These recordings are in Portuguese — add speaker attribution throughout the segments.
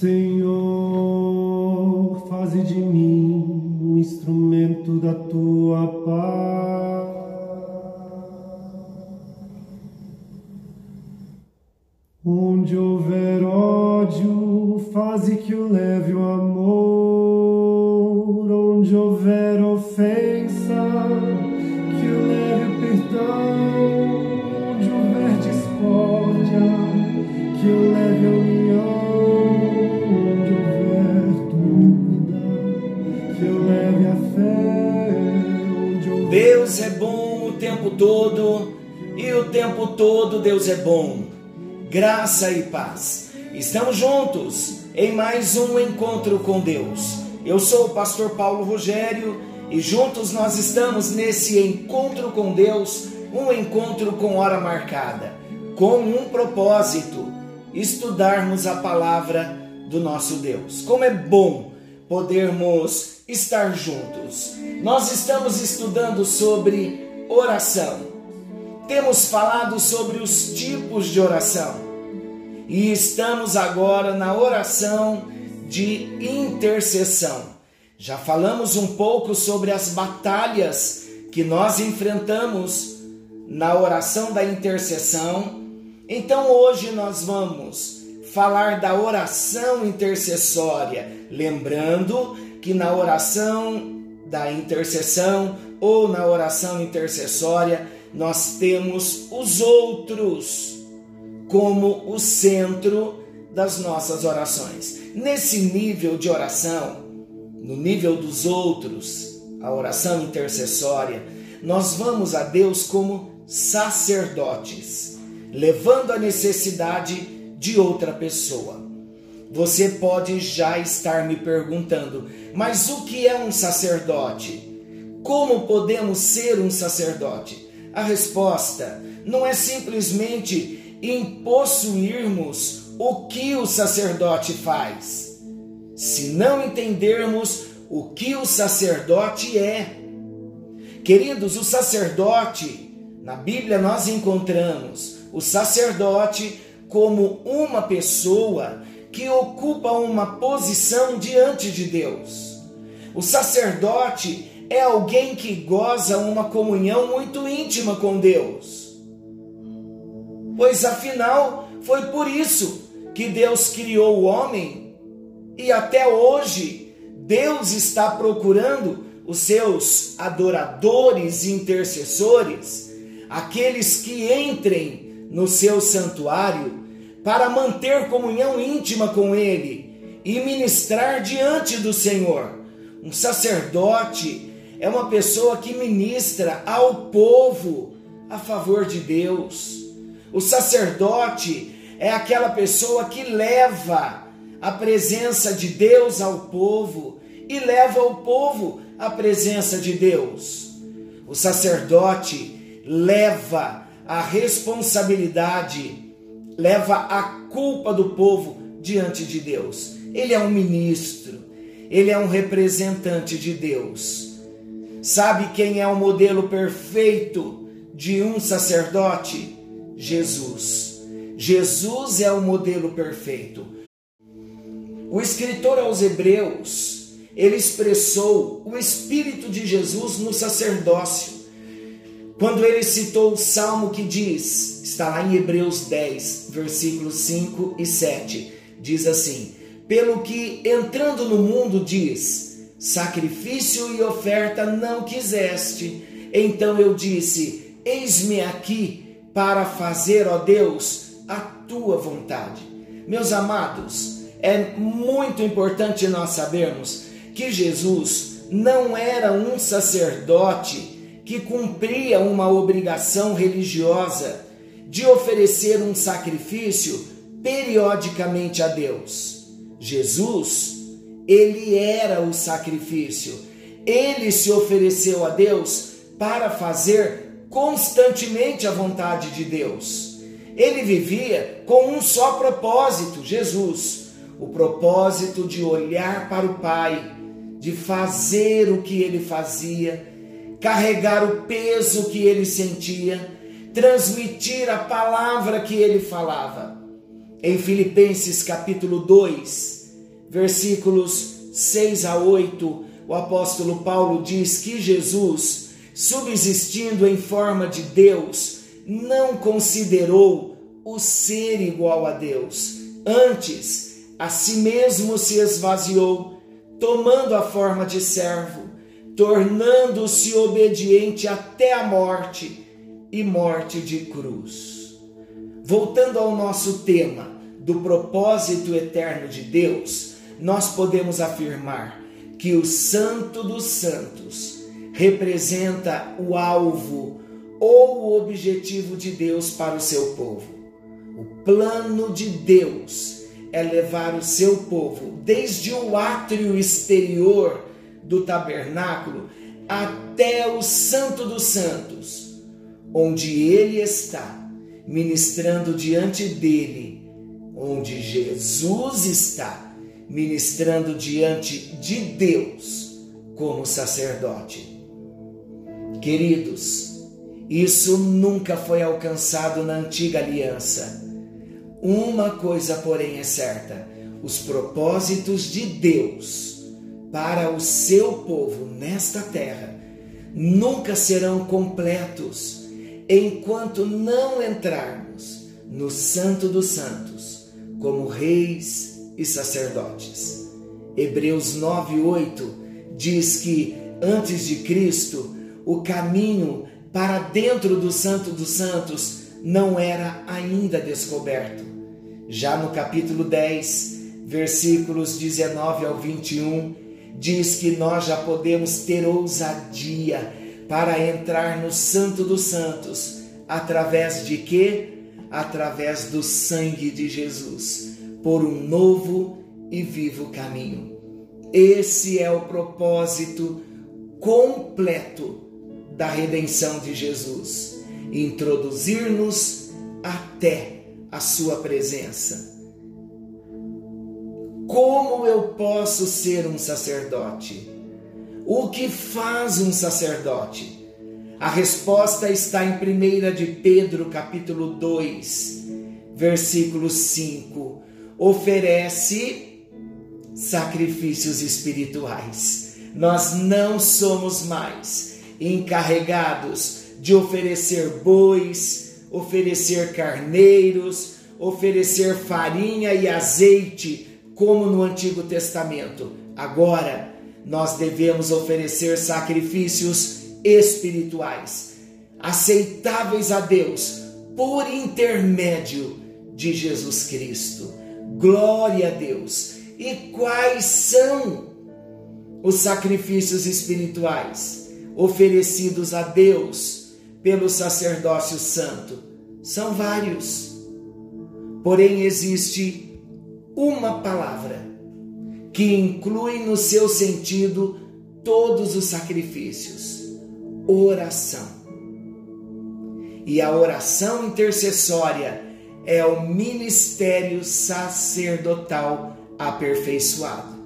Speaker 1: Senhor, faze de mim um instrumento da tua paz.
Speaker 2: Todo e o tempo todo Deus é bom. Graça e paz. Estamos juntos em mais um encontro com Deus. Eu sou o pastor Paulo Rogério e juntos nós estamos nesse encontro com Deus, um encontro com hora marcada, com um propósito: estudarmos a palavra do nosso Deus. Como é bom podermos estar juntos. Nós estamos estudando sobre oração. Temos falado sobre os tipos de oração e estamos agora na oração de intercessão. Já falamos um pouco sobre as batalhas que nós enfrentamos na oração da intercessão. Então hoje nós vamos falar da oração intercessória, lembrando que na oração da intercessão ou na oração intercessória nós temos os outros como o centro das nossas orações. Nesse nível de oração, no nível dos outros, a oração intercessória, nós vamos a Deus como sacerdotes, levando a necessidade de outra pessoa. Você pode já estar me perguntando, mas o que é um sacerdote? Como podemos ser um sacerdote? A resposta não é simplesmente em possuirmos o que o sacerdote faz, se não entendermos o que o sacerdote é. Queridos, o sacerdote, na Bíblia nós encontramos o sacerdote como uma pessoa que ocupa uma posição diante de Deus. O sacerdote é alguém que goza uma comunhão muito íntima com Deus. Pois afinal, foi por isso que Deus criou o homem e até hoje Deus está procurando os seus adoradores e intercessores, aqueles que entrem no seu santuário para manter comunhão íntima com Ele e ministrar diante do Senhor. Um sacerdote é uma pessoa que ministra ao povo a favor de Deus. O sacerdote é aquela pessoa que leva a presença de Deus ao povo e leva o povo à presença de Deus. O sacerdote leva a responsabilidade, leva a culpa do povo diante de Deus. Ele é um ministro, ele é um representante de Deus. Sabe quem é o modelo perfeito de um sacerdote? Jesus. Jesus é o modelo perfeito. O escritor aos Hebreus, ele expressou o espírito de Jesus no sacerdócio. Quando ele citou o salmo que diz, está lá em Hebreus 10, versículos 5 e 7, diz assim: Pelo que entrando no mundo diz, sacrifício e oferta não quiseste, então eu disse: Eis-me aqui para fazer, ó Deus, a tua vontade. Meus amados, é muito importante nós sabermos que Jesus não era um sacerdote que cumpria uma obrigação religiosa de oferecer um sacrifício periodicamente a Deus. Jesus, ele era o sacrifício. Ele se ofereceu a Deus para fazer constantemente a vontade de Deus. Ele vivia com um só propósito, Jesus, o propósito de olhar para o Pai, de fazer o que ele fazia, carregar o peso que ele sentia, transmitir a palavra que ele falava. Em Filipenses capítulo 2, versículos 6 a 8, o apóstolo Paulo diz que Jesus, subsistindo em forma de Deus, não considerou o ser igual a Deus. Antes, a si mesmo se esvaziou, tomando a forma de servo, tornando-se obediente até a morte e morte de cruz. Voltando ao nosso tema do propósito eterno de Deus, nós podemos afirmar que o Santo dos Santos representa o alvo ou o objetivo de Deus para o seu povo. O plano de Deus é levar o seu povo desde o átrio exterior do tabernáculo até o Santo dos Santos, onde ele está, ministrando diante dele, onde Jesus está ministrando diante de Deus como sacerdote. Queridos, isso nunca foi alcançado na antiga aliança. Uma coisa, porém, é certa: os propósitos de Deus para o seu povo nesta terra nunca serão completos enquanto não entrarmos no Santo dos Santos como reis e sacerdotes. Hebreus 9:8 diz que antes de Cristo o caminho para dentro do Santo dos Santos não era ainda descoberto. Já no capítulo 10, versículos 19 ao 21, diz que nós já podemos ter ousadia para entrar no Santo dos Santos através de quê? Através do sangue de Jesus por um novo e vivo caminho. Esse é o propósito completo da redenção de Jesus introduzir-nos até a Sua presença. Como eu posso ser um sacerdote? O que faz um sacerdote? A resposta está em 1 de Pedro, capítulo 2, versículo 5 oferece sacrifícios espirituais. Nós não somos mais encarregados de oferecer bois, oferecer carneiros, oferecer farinha e azeite, como no Antigo Testamento. Agora, nós devemos oferecer sacrifícios espirituais, aceitáveis a Deus, por intermédio de Jesus Cristo. Glória a Deus! E quais são os sacrifícios espirituais oferecidos a Deus pelo sacerdócio santo? São vários. Porém, existe uma palavra que inclui no seu sentido todos os sacrifícios: oração. E a oração intercessória é o ministério sacerdotal aperfeiçoado.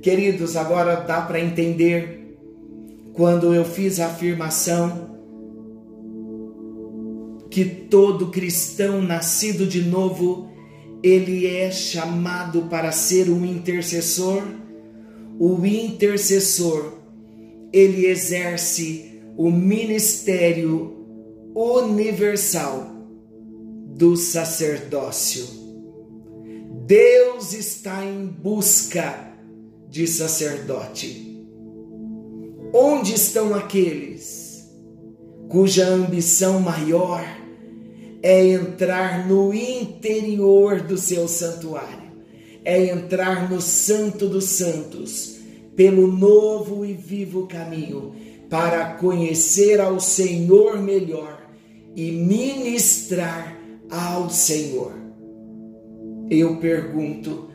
Speaker 2: Queridos, agora dá para entender quando eu fiz a afirmação que todo cristão nascido de novo, ele é chamado para ser um intercessor. O intercessor, ele exerce o ministério universal do sacerdócio. Deus está em busca de sacerdote. Onde estão aqueles cuja ambição maior é entrar no interior do seu santuário, é entrar no Santo dos Santos, pelo novo e vivo caminho, para conhecer ao Senhor melhor e ministrar ao Senhor. Eu pergunto: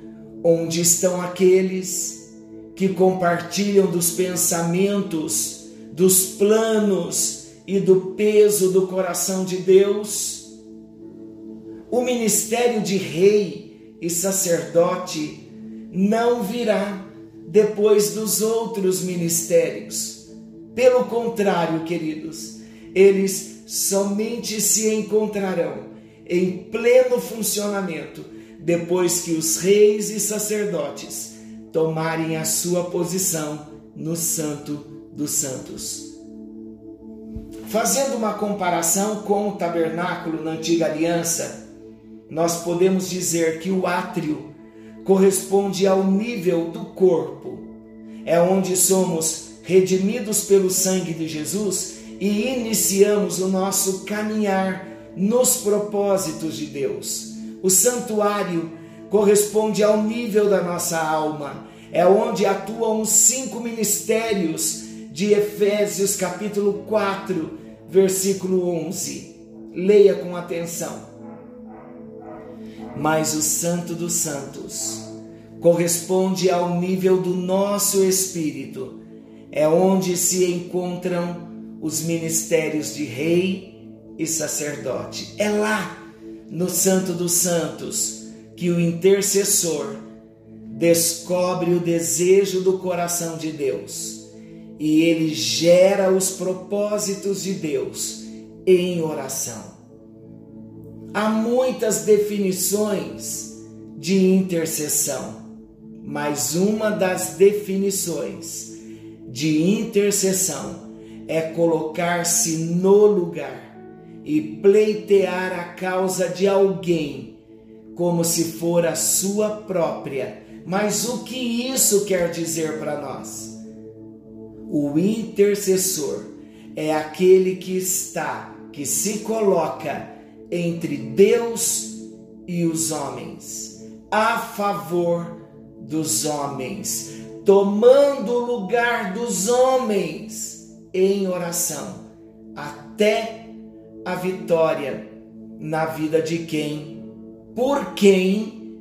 Speaker 2: onde estão aqueles que compartilham dos pensamentos, dos planos e do peso do coração de Deus? O ministério de rei e sacerdote não virá depois dos outros ministérios. Pelo contrário, queridos, eles somente se encontrarão em pleno funcionamento depois que os reis e sacerdotes tomarem a sua posição no Santo dos Santos. Fazendo uma comparação com o tabernáculo na antiga aliança, nós podemos dizer que o átrio corresponde ao nível do corpo. É onde somos redimidos pelo sangue de Jesus e iniciamos o nosso caminhar nos propósitos de Deus. O santuário corresponde ao nível da nossa alma, é onde atuam os cinco ministérios de Efésios capítulo 4, versículo 11. Leia com atenção. Mas o Santo dos Santos corresponde ao nível do nosso espírito, é onde se encontram os ministérios de rei e sacerdote. É lá, no Santo dos Santos, que o intercessor descobre o desejo do coração de Deus e ele gera os propósitos de Deus em oração. Há muitas definições de intercessão, mas uma das definições de intercessão é colocar-se no lugar e pleitear a causa de alguém como se for a sua própria. Mas o que isso quer dizer para nós? O intercessor é aquele que está, que se coloca entre Deus e os homens, a favor dos homens, tomando o lugar dos homens em oração, até a vitória na vida de quem, por quem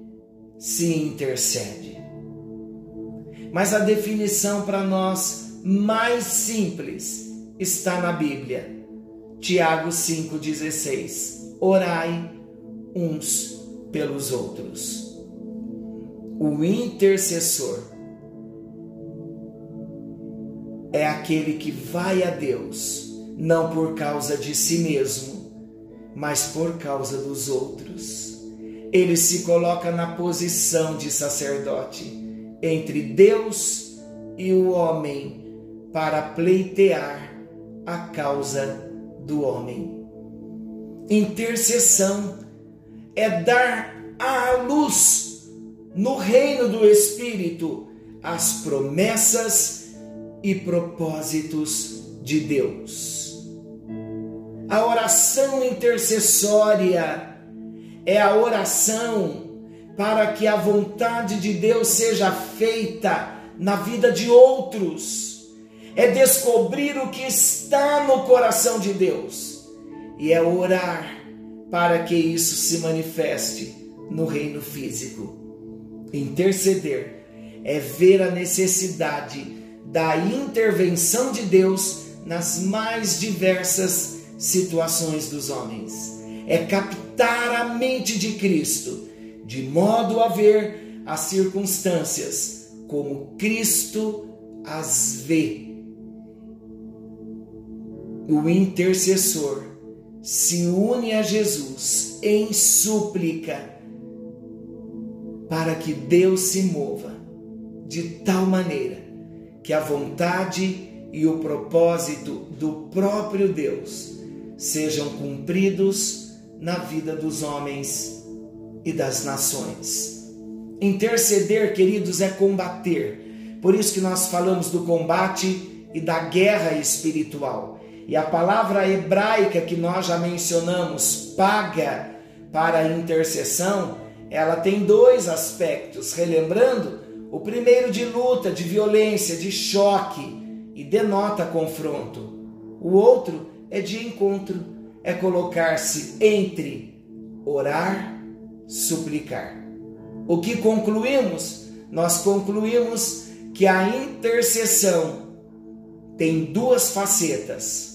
Speaker 2: se intercede. Mas a definição para nós mais simples está na Bíblia. Tiago 5,16: Orai uns pelos outros. O intercessor é aquele que vai a Deus, não por causa de si mesmo, mas por causa dos outros. Ele se coloca na posição de sacerdote entre Deus e o homem para pleitear a causa do homem. Intercessão é dar à luz no reino do Espírito as promessas e propósitos de Deus. A oração intercessória é a oração para que a vontade de Deus seja feita na vida de outros é descobrir o que está no coração de Deus e é orar para que isso se manifeste no reino físico. Interceder é ver a necessidade da intervenção de Deus nas mais diversas situações dos homens. É captar a mente de Cristo, de modo a ver as circunstâncias como Cristo as vê o intercessor se une a Jesus em súplica para que Deus se mova de tal maneira que a vontade e o propósito do próprio Deus sejam cumpridos na vida dos homens e das nações. Interceder, queridos, é combater. Por isso que nós falamos do combate e da guerra espiritual. E a palavra hebraica que nós já mencionamos, paga para intercessão, ela tem dois aspectos, relembrando, o primeiro de luta, de violência, de choque e denota confronto. O outro é de encontro, é colocar-se entre orar, suplicar. O que concluímos? Nós concluímos que a intercessão tem duas facetas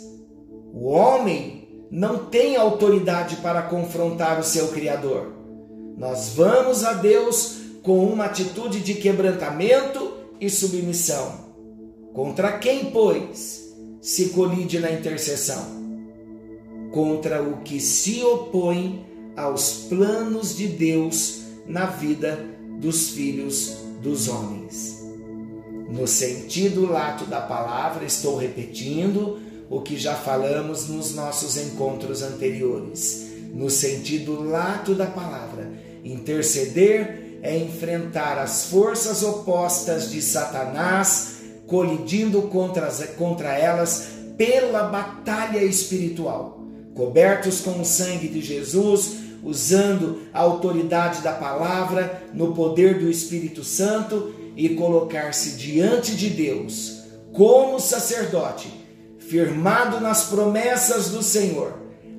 Speaker 2: o homem não tem autoridade para confrontar o seu Criador. Nós vamos a Deus com uma atitude de quebrantamento e submissão. Contra quem, pois, se colide na intercessão? Contra o que se opõe aos planos de Deus na vida dos filhos dos homens. No sentido lato da palavra, estou repetindo o que já falamos nos nossos encontros anteriores. No sentido lato da palavra, interceder é enfrentar as forças opostas de Satanás, colidindo contra, contra elas pela batalha espiritual. Cobertos com o sangue de Jesus, usando a autoridade da palavra, no poder do Espírito Santo e colocar-se diante de Deus como sacerdote, firmado nas promessas do Senhor,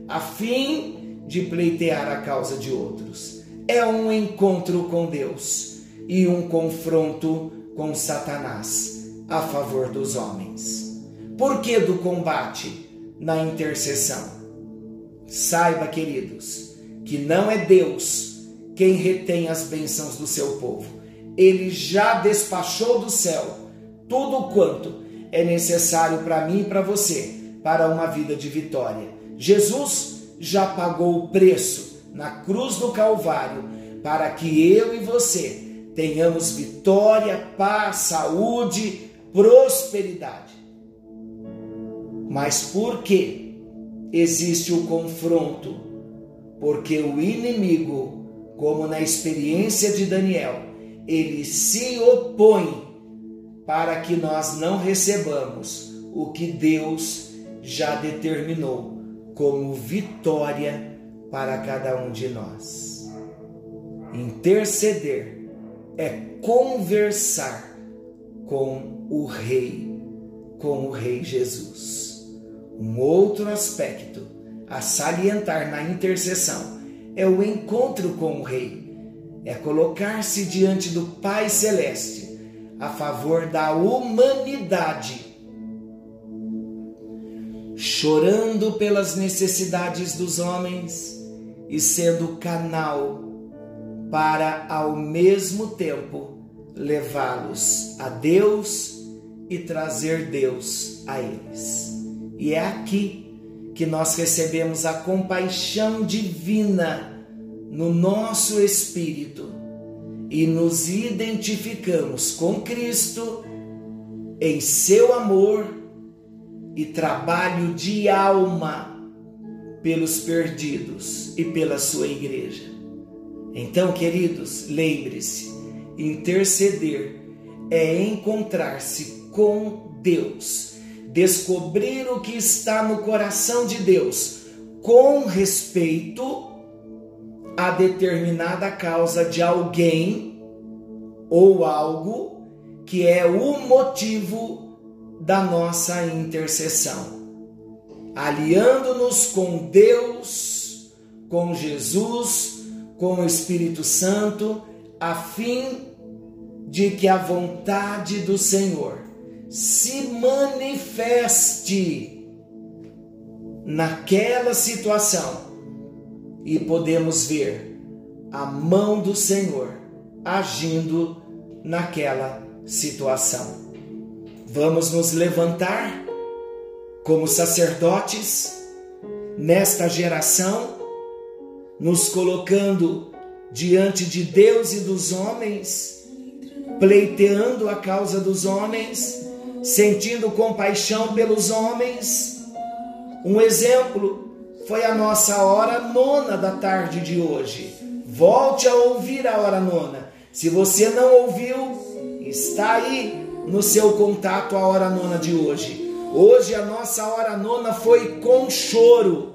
Speaker 2: a fim de pleitear a causa de outros. É um encontro com Deus e um confronto com Satanás a favor dos homens. Por que do combate na intercessão? Saiba, queridos, que não é Deus quem retém as bênçãos do seu povo. Ele já despachou do céu tudo quanto é necessário para mim e para você para uma vida de vitória. Jesus já pagou o preço na cruz do Calvário para que eu e você tenhamos vitória, paz, saúde, prosperidade. Mas por que existe o confronto porque o inimigo, como na experiência de Daniel, ele se opõe para que nós não recebamos o que Deus já determinou como vitória para cada um de nós. Interceder é conversar com o Rei, com o Rei Jesus. Um outro aspecto a salientar na intercessão é o encontro com o Rei, é colocar-se diante do Pai Celeste a favor da humanidade, chorando pelas necessidades dos homens e sendo canal para, ao mesmo tempo, levá-los a Deus e trazer Deus a eles. E é aqui que nós recebemos a compaixão divina no nosso espírito e nos identificamos com Cristo em seu amor e trabalho de alma pelos perdidos e pela sua igreja. Então, queridos, lembre-se: interceder é encontrar-se com Deus descobrir o que está no coração de Deus com respeito a determinada causa de alguém ou algo que é o motivo da nossa intercessão. Aliando-nos com Deus, com Jesus, com o Espírito Santo, a fim de que a vontade do Senhor se manifeste naquela situação e podemos ver a mão do Senhor agindo naquela situação. Vamos nos levantar como sacerdotes nesta geração, nos colocando diante de Deus e dos homens, pleiteando a causa dos homens sentindo compaixão pelos homens. Um exemplo foi a nossa hora nona da tarde de hoje. Volte a ouvir a hora nona. Se você não ouviu, está aí no seu contato a hora nona de hoje. Hoje a nossa hora nona foi com choro,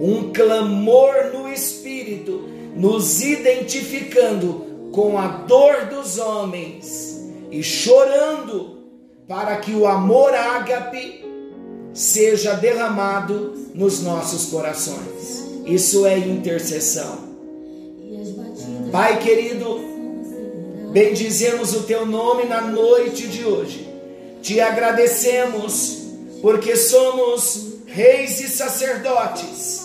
Speaker 2: um clamor no espírito, nos identificando com a dor dos homens e chorando para que o amor ágape seja derramado nos nossos corações. Isso é intercessão. Pai querido, bendizemos o teu nome na noite de hoje. Te agradecemos porque somos reis e sacerdotes.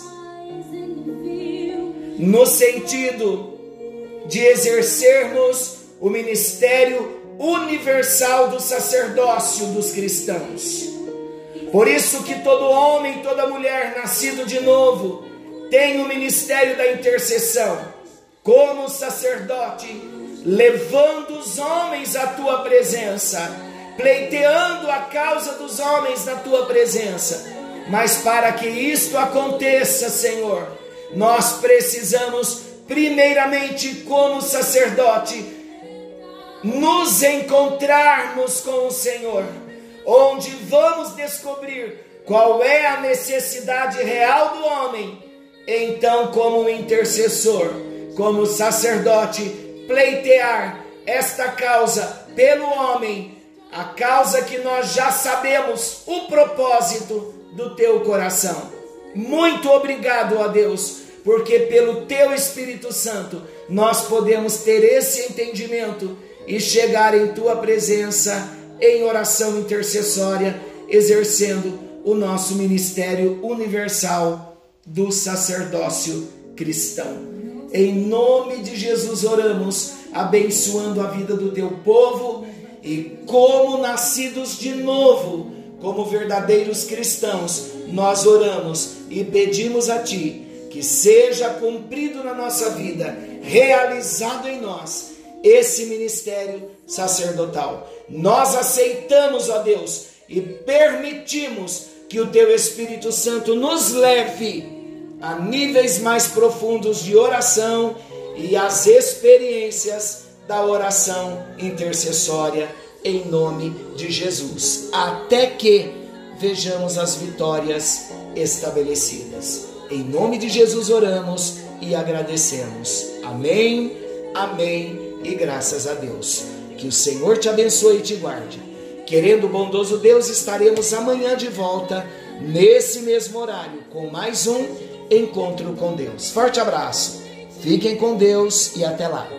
Speaker 2: No sentido de exercermos o ministério universal do sacerdócio dos cristãos. Por isso que todo homem, toda mulher nascido de novo tem o ministério da intercessão. como sacerdote, levando os homens à tua presença, pleiteando a causa dos homens na tua presença. Mas para que isto aconteça, Senhor, nós precisamos, primeiramente, como sacerdote, nos encontrarmos com o Senhor, onde vamos descobrir qual é a necessidade real do homem. Então, como intercessor, como sacerdote, pleitear esta causa pelo homem, a causa que nós já sabemos o propósito do teu coração. Muito obrigado, ó Deus, porque pelo teu Espírito Santo nós podemos ter esse entendimento e chegar em tua presença em oração intercessória, exercendo o nosso ministério universal do sacerdócio cristão. Em nome de Jesus oramos, abençoando a vida do teu povo e como nascidos de novo, como verdadeiros cristãos, nós oramos e pedimos a ti que seja cumprido na nossa vida, realizado em nós esse ministério sacerdotal. Nós aceitamos, ó Deus, e permitimos que o teu Espírito Santo nos leve a níveis mais profundos de oração e as experiências da oração intercessória em nome de Jesus, até que vejamos as vitórias estabelecidas. Em nome de Jesus oramos e agradecemos. Amém, amém e graças a Deus. Que o Senhor te abençoe e te guarde. Querendo o bondoso Deus, estaremos amanhã de volta, nesse mesmo horário, com mais um encontro com Deus. Forte abraço, fiquem com Deus e até lá.